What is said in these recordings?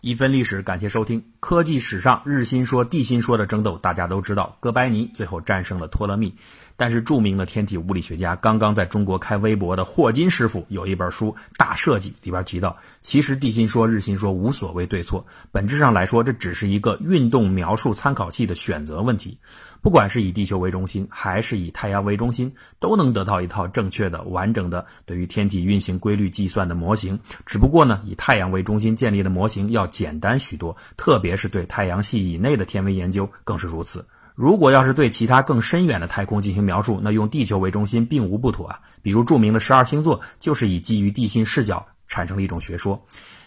一分历史，感谢收听。科技史上日心说、地心说的争斗，大家都知道，哥白尼最后战胜了托勒密。但是著名的天体物理学家，刚刚在中国开微博的霍金师傅有一本书《大设计》里边提到，其实地心说、日心说无所谓对错，本质上来说，这只是一个运动描述参考系的选择问题。不管是以地球为中心，还是以太阳为中心，都能得到一套正确的、完整的对于天体运行规律计算的模型。只不过呢，以太阳为中心建立的模型要简单许多，特别是对太阳系以内的天文研究更是如此。如果要是对其他更深远的太空进行描述，那用地球为中心并无不妥啊。比如著名的十二星座，就是以基于地心视角产生了一种学说。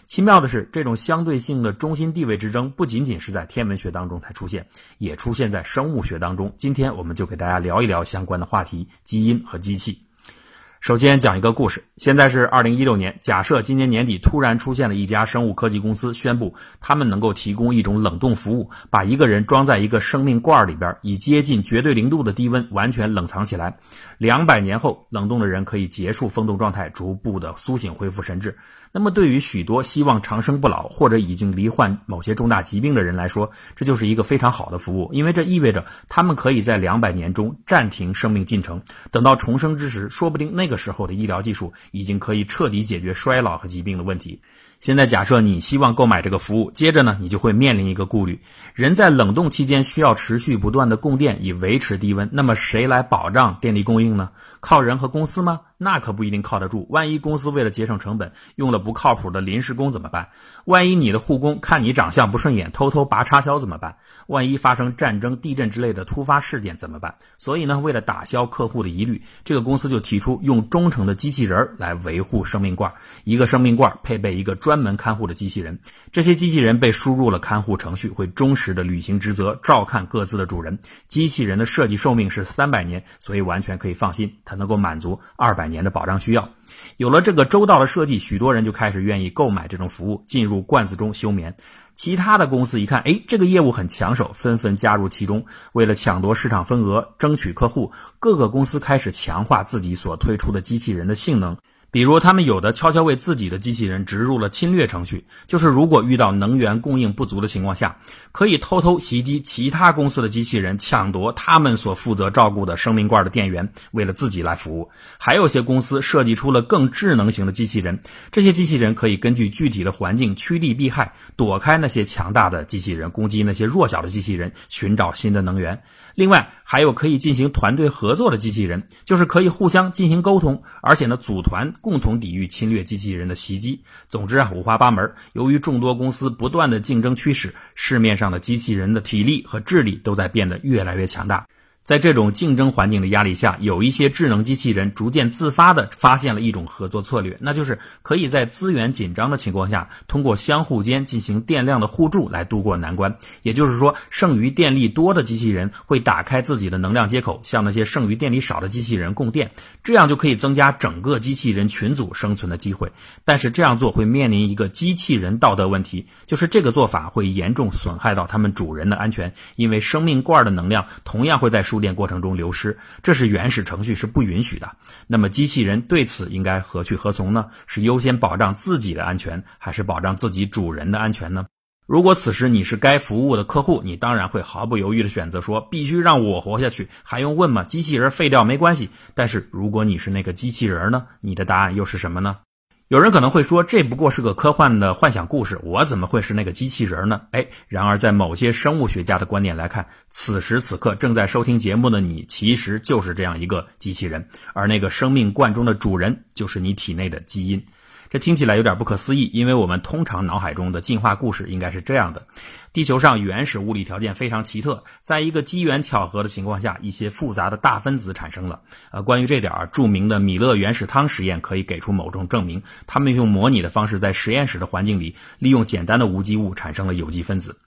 奇妙的是，这种相对性的中心地位之争，不仅仅是在天文学当中才出现，也出现在生物学当中。今天我们就给大家聊一聊相关的话题：基因和机器。首先讲一个故事。现在是二零一六年，假设今年年底突然出现了一家生物科技公司，宣布他们能够提供一种冷冻服务，把一个人装在一个生命罐里边，以接近绝对零度的低温完全冷藏起来。两百年后，冷冻的人可以结束风冻状态，逐步的苏醒，恢复神智。那么，对于许多希望长生不老或者已经罹患某些重大疾病的人来说，这就是一个非常好的服务，因为这意味着他们可以在两百年中暂停生命进程，等到重生之时，说不定那个时候的医疗技术已经可以彻底解决衰老和疾病的问题。现在假设你希望购买这个服务，接着呢，你就会面临一个顾虑：人在冷冻期间需要持续不断的供电以维持低温，那么谁来保障电力供应呢？靠人和公司吗？那可不一定靠得住。万一公司为了节省成本，用了不靠谱的临时工怎么办？万一你的护工看你长相不顺眼，偷偷拔插销怎么办？万一发生战争、地震之类的突发事件怎么办？所以呢，为了打消客户的疑虑，这个公司就提出用忠诚的机器人来维护生命罐。一个生命罐配备一个专门看护的机器人，这些机器人被输入了看护程序，会忠实的履行职责，照看各自的主人。机器人的设计寿命是三百年，所以完全可以放心。能够满足二百年的保障需要，有了这个周到的设计，许多人就开始愿意购买这种服务，进入罐子中休眠。其他的公司一看，哎，这个业务很抢手，纷纷加入其中。为了抢夺市场份额，争取客户，各个公司开始强化自己所推出的机器人的性能。比如，他们有的悄悄为自己的机器人植入了侵略程序，就是如果遇到能源供应不足的情况下，可以偷偷袭击其他公司的机器人，抢夺他们所负责照顾的生命罐的电源，为了自己来服务。还有些公司设计出了更智能型的机器人，这些机器人可以根据具体的环境趋利避害，躲开那些强大的机器人，攻击那些弱小的机器人，寻找新的能源。另外，还有可以进行团队合作的机器人，就是可以互相进行沟通，而且呢，组团。共同抵御侵略机器人的袭击。总之啊，五花八门。由于众多公司不断的竞争驱使，市面上的机器人的体力和智力都在变得越来越强大。在这种竞争环境的压力下，有一些智能机器人逐渐自发地发现了一种合作策略，那就是可以在资源紧张的情况下，通过相互间进行电量的互助来度过难关。也就是说，剩余电力多的机器人会打开自己的能量接口，向那些剩余电力少的机器人供电，这样就可以增加整个机器人群组生存的机会。但是这样做会面临一个机器人道德问题，就是这个做法会严重损害到他们主人的安全，因为生命罐的能量同样会在。输电过程中流失，这是原始程序是不允许的。那么机器人对此应该何去何从呢？是优先保障自己的安全，还是保障自己主人的安全呢？如果此时你是该服务的客户，你当然会毫不犹豫的选择说：“必须让我活下去，还用问吗？机器人废掉没关系。”但是如果你是那个机器人呢？你的答案又是什么呢？有人可能会说，这不过是个科幻的幻想故事，我怎么会是那个机器人呢？哎，然而在某些生物学家的观点来看，此时此刻正在收听节目的你，其实就是这样一个机器人，而那个生命罐中的主人，就是你体内的基因。这听起来有点不可思议，因为我们通常脑海中的进化故事应该是这样的：地球上原始物理条件非常奇特，在一个机缘巧合的情况下，一些复杂的大分子产生了。呃，关于这点儿，著名的米勒原始汤实验可以给出某种证明。他们用模拟的方式，在实验室的环境里，利用简单的无机物产生了有机分子。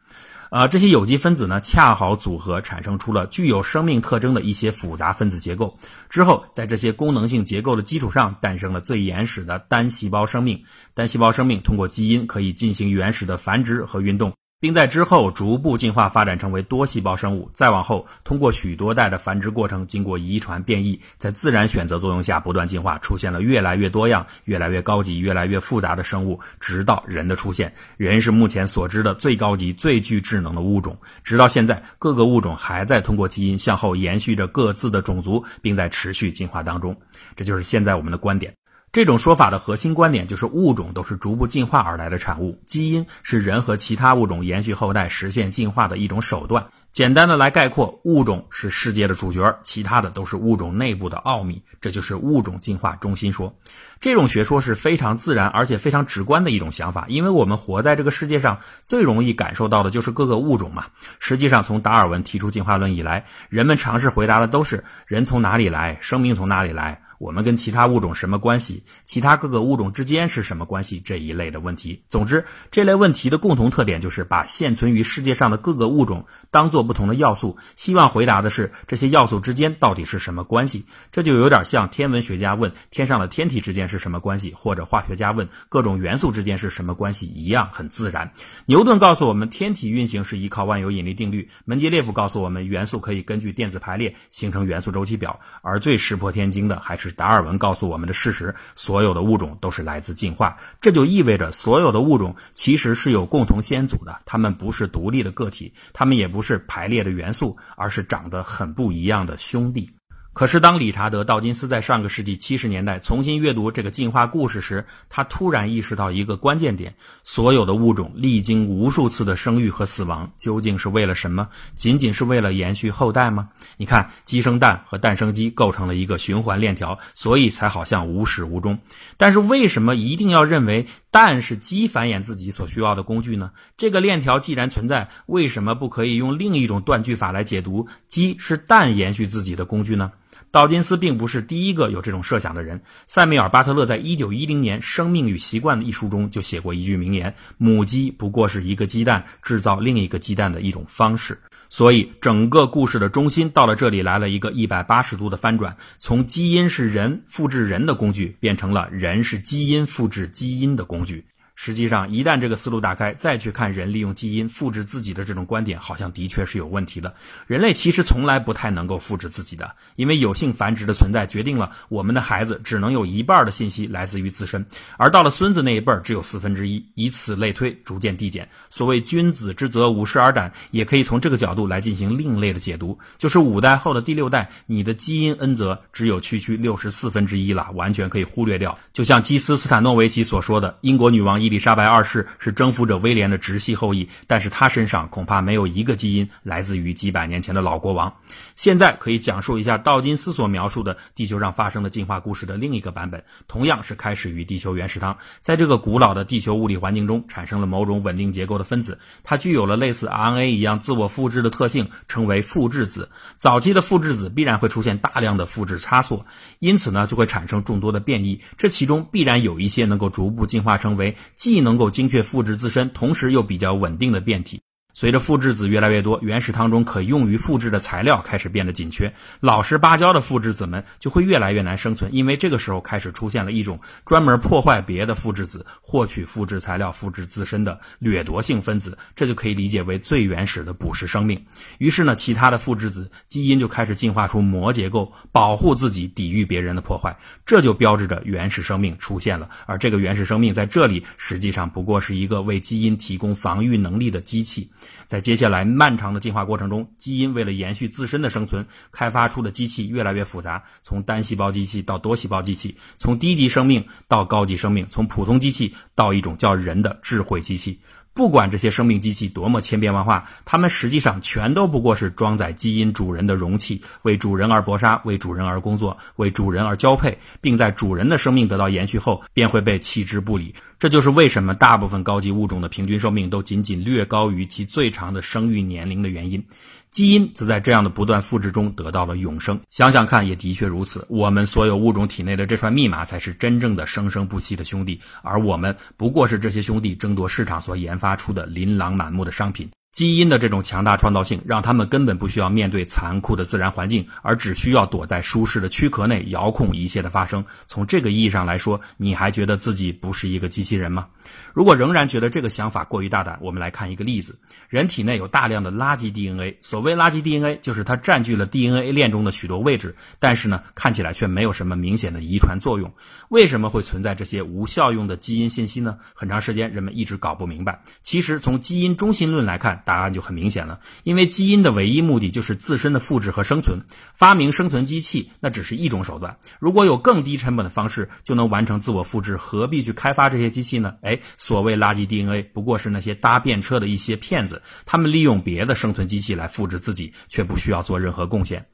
啊，这些有机分子呢，恰好组合产生出了具有生命特征的一些复杂分子结构。之后，在这些功能性结构的基础上，诞生了最原始的单细胞生命。单细胞生命通过基因可以进行原始的繁殖和运动。并在之后逐步进化发展成为多细胞生物，再往后通过许多代的繁殖过程，经过遗传变异，在自然选择作用下不断进化，出现了越来越多样、越来越高级、越来越复杂的生物，直到人的出现。人是目前所知的最高级、最具智能的物种。直到现在，各个物种还在通过基因向后延续着各自的种族，并在持续进化当中。这就是现在我们的观点。这种说法的核心观点就是物种都是逐步进化而来的产物，基因是人和其他物种延续后代、实现进化的一种手段。简单的来概括，物种是世界的主角，其他的都是物种内部的奥秘。这就是物种进化中心说。这种学说是非常自然而且非常直观的一种想法，因为我们活在这个世界上，最容易感受到的就是各个物种嘛。实际上，从达尔文提出进化论以来，人们尝试回答的都是人从哪里来，生命从哪里来。我们跟其他物种什么关系？其他各个物种之间是什么关系？这一类的问题。总之，这类问题的共同特点就是把现存于世界上的各个物种当做不同的要素，希望回答的是这些要素之间到底是什么关系。这就有点像天文学家问天上的天体之间是什么关系，或者化学家问各种元素之间是什么关系一样，很自然。牛顿告诉我们天体运行是依靠万有引力定律，门捷列夫告诉我们元素可以根据电子排列形成元素周期表，而最石破天惊的还是。是达尔文告诉我们的事实：所有的物种都是来自进化，这就意味着所有的物种其实是有共同先祖的，它们不是独立的个体，它们也不是排列的元素，而是长得很不一样的兄弟。可是，当理查德·道金斯在上个世纪七十年代重新阅读这个进化故事时，他突然意识到一个关键点：所有的物种历经无数次的生育和死亡，究竟是为了什么？仅仅是为了延续后代吗？你看，鸡生蛋和蛋生鸡构成了一个循环链条，所以才好像无始无终。但是，为什么一定要认为蛋是鸡繁衍自己所需要的工具呢？这个链条既然存在，为什么不可以用另一种断句法来解读：鸡是蛋延续自己的工具呢？道金斯并不是第一个有这种设想的人。塞缪尔·巴特勒在一九一零年《生命与习惯》的一书中就写过一句名言：“母鸡不过是一个鸡蛋制造另一个鸡蛋的一种方式。”所以，整个故事的中心到了这里来了一个一百八十度的翻转，从基因是人复制人的工具，变成了人是基因复制基因的工具。实际上，一旦这个思路打开，再去看人利用基因复制自己的这种观点，好像的确是有问题的。人类其实从来不太能够复制自己的，因为有性繁殖的存在决定了我们的孩子只能有一半的信息来自于自身，而到了孙子那一辈只有四分之一，以此类推，逐渐递减。所谓君子之泽，五十而斩，也可以从这个角度来进行另类的解读，就是五代后的第六代，你的基因恩泽只有区区六十四分之一了，完全可以忽略掉。就像基斯斯坦诺维奇所说的，英国女王伊丽莎白二世是征服者威廉的直系后裔，但是他身上恐怕没有一个基因来自于几百年前的老国王。现在可以讲述一下道金斯所描述的地球上发生的进化故事的另一个版本，同样是开始于地球原始汤。在这个古老的地球物理环境中，产生了某种稳定结构的分子，它具有了类似 RNA 一样自我复制的特性，称为复制子。早期的复制子必然会出现大量的复制差错，因此呢就会产生众多的变异。这其中必然有一些能够逐步进化成为既能够精确复制自身，同时又比较稳定的变体。随着复制子越来越多，原始汤中可用于复制的材料开始变得紧缺，老实巴交的复制子们就会越来越难生存，因为这个时候开始出现了一种专门破坏别的复制子、获取复制材料、复制自身的掠夺性分子，这就可以理解为最原始的捕食生命。于是呢，其他的复制子基因就开始进化出膜结构，保护自己，抵御别人的破坏，这就标志着原始生命出现了。而这个原始生命在这里实际上不过是一个为基因提供防御能力的机器。在接下来漫长的进化过程中，基因为了延续自身的生存，开发出的机器越来越复杂，从单细胞机器到多细胞机器，从低级生命到高级生命，从普通机器到一种叫人的智慧机器。不管这些生命机器多么千变万化，它们实际上全都不过是装载基因主人的容器，为主人而搏杀，为主人而工作，为主人而交配，并在主人的生命得到延续后，便会被弃之不理。这就是为什么大部分高级物种的平均寿命都仅仅略高于其最长的生育年龄的原因。基因则在这样的不断复制中得到了永生。想想看，也的确如此。我们所有物种体内的这串密码，才是真正的生生不息的兄弟，而我们不过是这些兄弟争夺市场所研发出的琳琅满目的商品。基因的这种强大创造性，让他们根本不需要面对残酷的自然环境，而只需要躲在舒适的躯壳内，遥控一切的发生。从这个意义上来说，你还觉得自己不是一个机器人吗？如果仍然觉得这个想法过于大胆，我们来看一个例子：人体内有大量的垃圾 DNA，所谓垃圾 DNA，就是它占据了 DNA 链中的许多位置，但是呢，看起来却没有什么明显的遗传作用。为什么会存在这些无效用的基因信息呢？很长时间人们一直搞不明白。其实从基因中心论来看，答案就很明显了，因为基因的唯一目的就是自身的复制和生存。发明生存机器那只是一种手段，如果有更低成本的方式就能完成自我复制，何必去开发这些机器呢？哎，所谓垃圾 DNA 不过是那些搭便车的一些骗子，他们利用别的生存机器来复制自己，却不需要做任何贡献。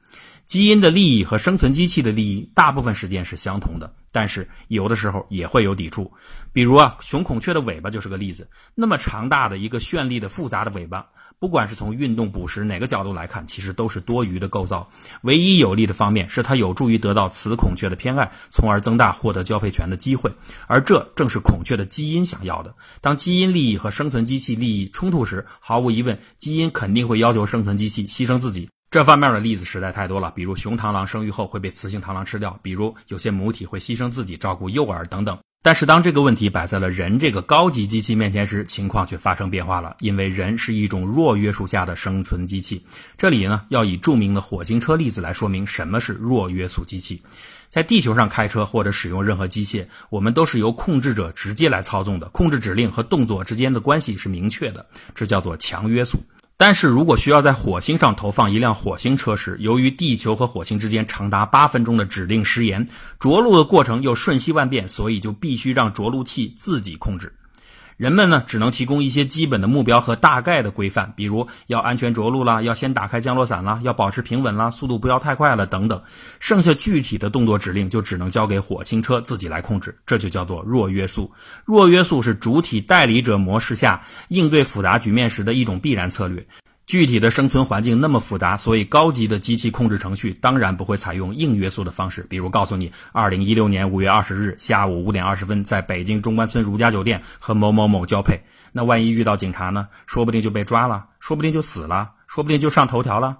基因的利益和生存机器的利益大部分时间是相同的，但是有的时候也会有抵触。比如啊，雄孔雀的尾巴就是个例子，那么长大的一个绚丽的复杂的尾巴。不管是从运动、捕食哪个角度来看，其实都是多余的构造。唯一有利的方面是它有助于得到雌孔雀的偏爱，从而增大获得交配权的机会。而这正是孔雀的基因想要的。当基因利益和生存机器利益冲突时，毫无疑问，基因肯定会要求生存机器牺牲自己。这方面的例子实在太多了，比如雄螳螂生育后会被雌性螳螂吃掉，比如有些母体会牺牲自己照顾幼儿等等。但是，当这个问题摆在了人这个高级机器面前时，情况却发生变化了。因为人是一种弱约束下的生存机器。这里呢，要以著名的火星车例子来说明什么是弱约束机器。在地球上开车或者使用任何机械，我们都是由控制者直接来操纵的，控制指令和动作之间的关系是明确的，这叫做强约束。但是如果需要在火星上投放一辆火星车时，由于地球和火星之间长达八分钟的指令时延，着陆的过程又瞬息万变，所以就必须让着陆器自己控制。人们呢，只能提供一些基本的目标和大概的规范，比如要安全着陆啦，要先打开降落伞啦，要保持平稳啦，速度不要太快了等等。剩下具体的动作指令就只能交给火星车自己来控制，这就叫做弱约束。弱约束是主体代理者模式下应对复杂局面时的一种必然策略。具体的生存环境那么复杂，所以高级的机器控制程序当然不会采用硬约束的方式。比如告诉你，二零一六年五月二十日下午五点二十分，在北京中关村如家酒店和某某某交配。那万一遇到警察呢？说不定就被抓了，说不定就死了，说不定就上头条了。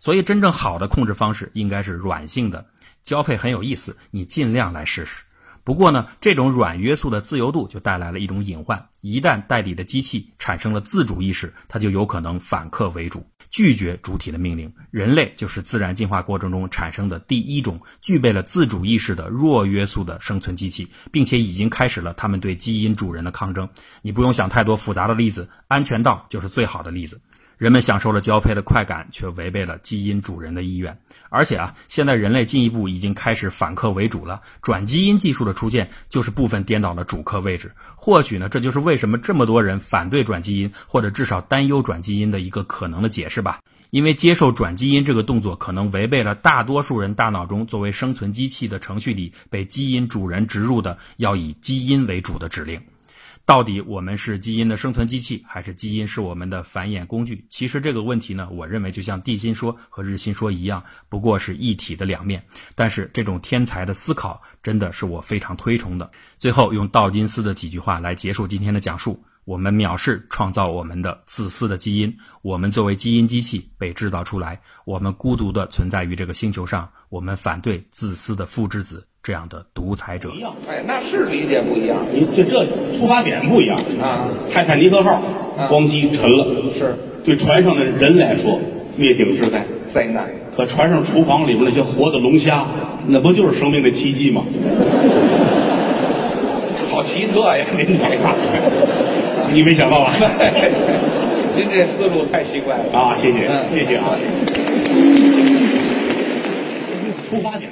所以，真正好的控制方式应该是软性的。交配很有意思，你尽量来试试。不过呢，这种软约束的自由度就带来了一种隐患：一旦代理的机器产生了自主意识，它就有可能反客为主，拒绝主体的命令。人类就是自然进化过程中产生的第一种具备了自主意识的弱约束的生存机器，并且已经开始了他们对基因主人的抗争。你不用想太多复杂的例子，安全岛就是最好的例子。人们享受了交配的快感，却违背了基因主人的意愿。而且啊，现在人类进一步已经开始反客为主了。转基因技术的出现，就是部分颠倒了主客位置。或许呢，这就是为什么这么多人反对转基因，或者至少担忧转基因的一个可能的解释吧。因为接受转基因这个动作，可能违背了大多数人大脑中作为生存机器的程序里被基因主人植入的要以基因为主的指令。到底我们是基因的生存机器，还是基因是我们的繁衍工具？其实这个问题呢，我认为就像地心说和日心说一样，不过是一体的两面。但是这种天才的思考，真的是我非常推崇的。最后用道金斯的几句话来结束今天的讲述。我们藐视创造我们的自私的基因，我们作为基因机器被制造出来，我们孤独的存在于这个星球上，我们反对自私的父之子这样的独裁者。一样，哎，那是理解不一样，你这这出发点不一样啊。泰坦尼克号咣叽沉了，是对船上的人来说灭顶之灾，灾难。可船上厨房里边那些活的龙虾，那不就是生命的奇迹吗？好奇特呀，您这个。你没想到吧？您这思路太奇怪了啊！谢谢，嗯，谢谢啊。出发点。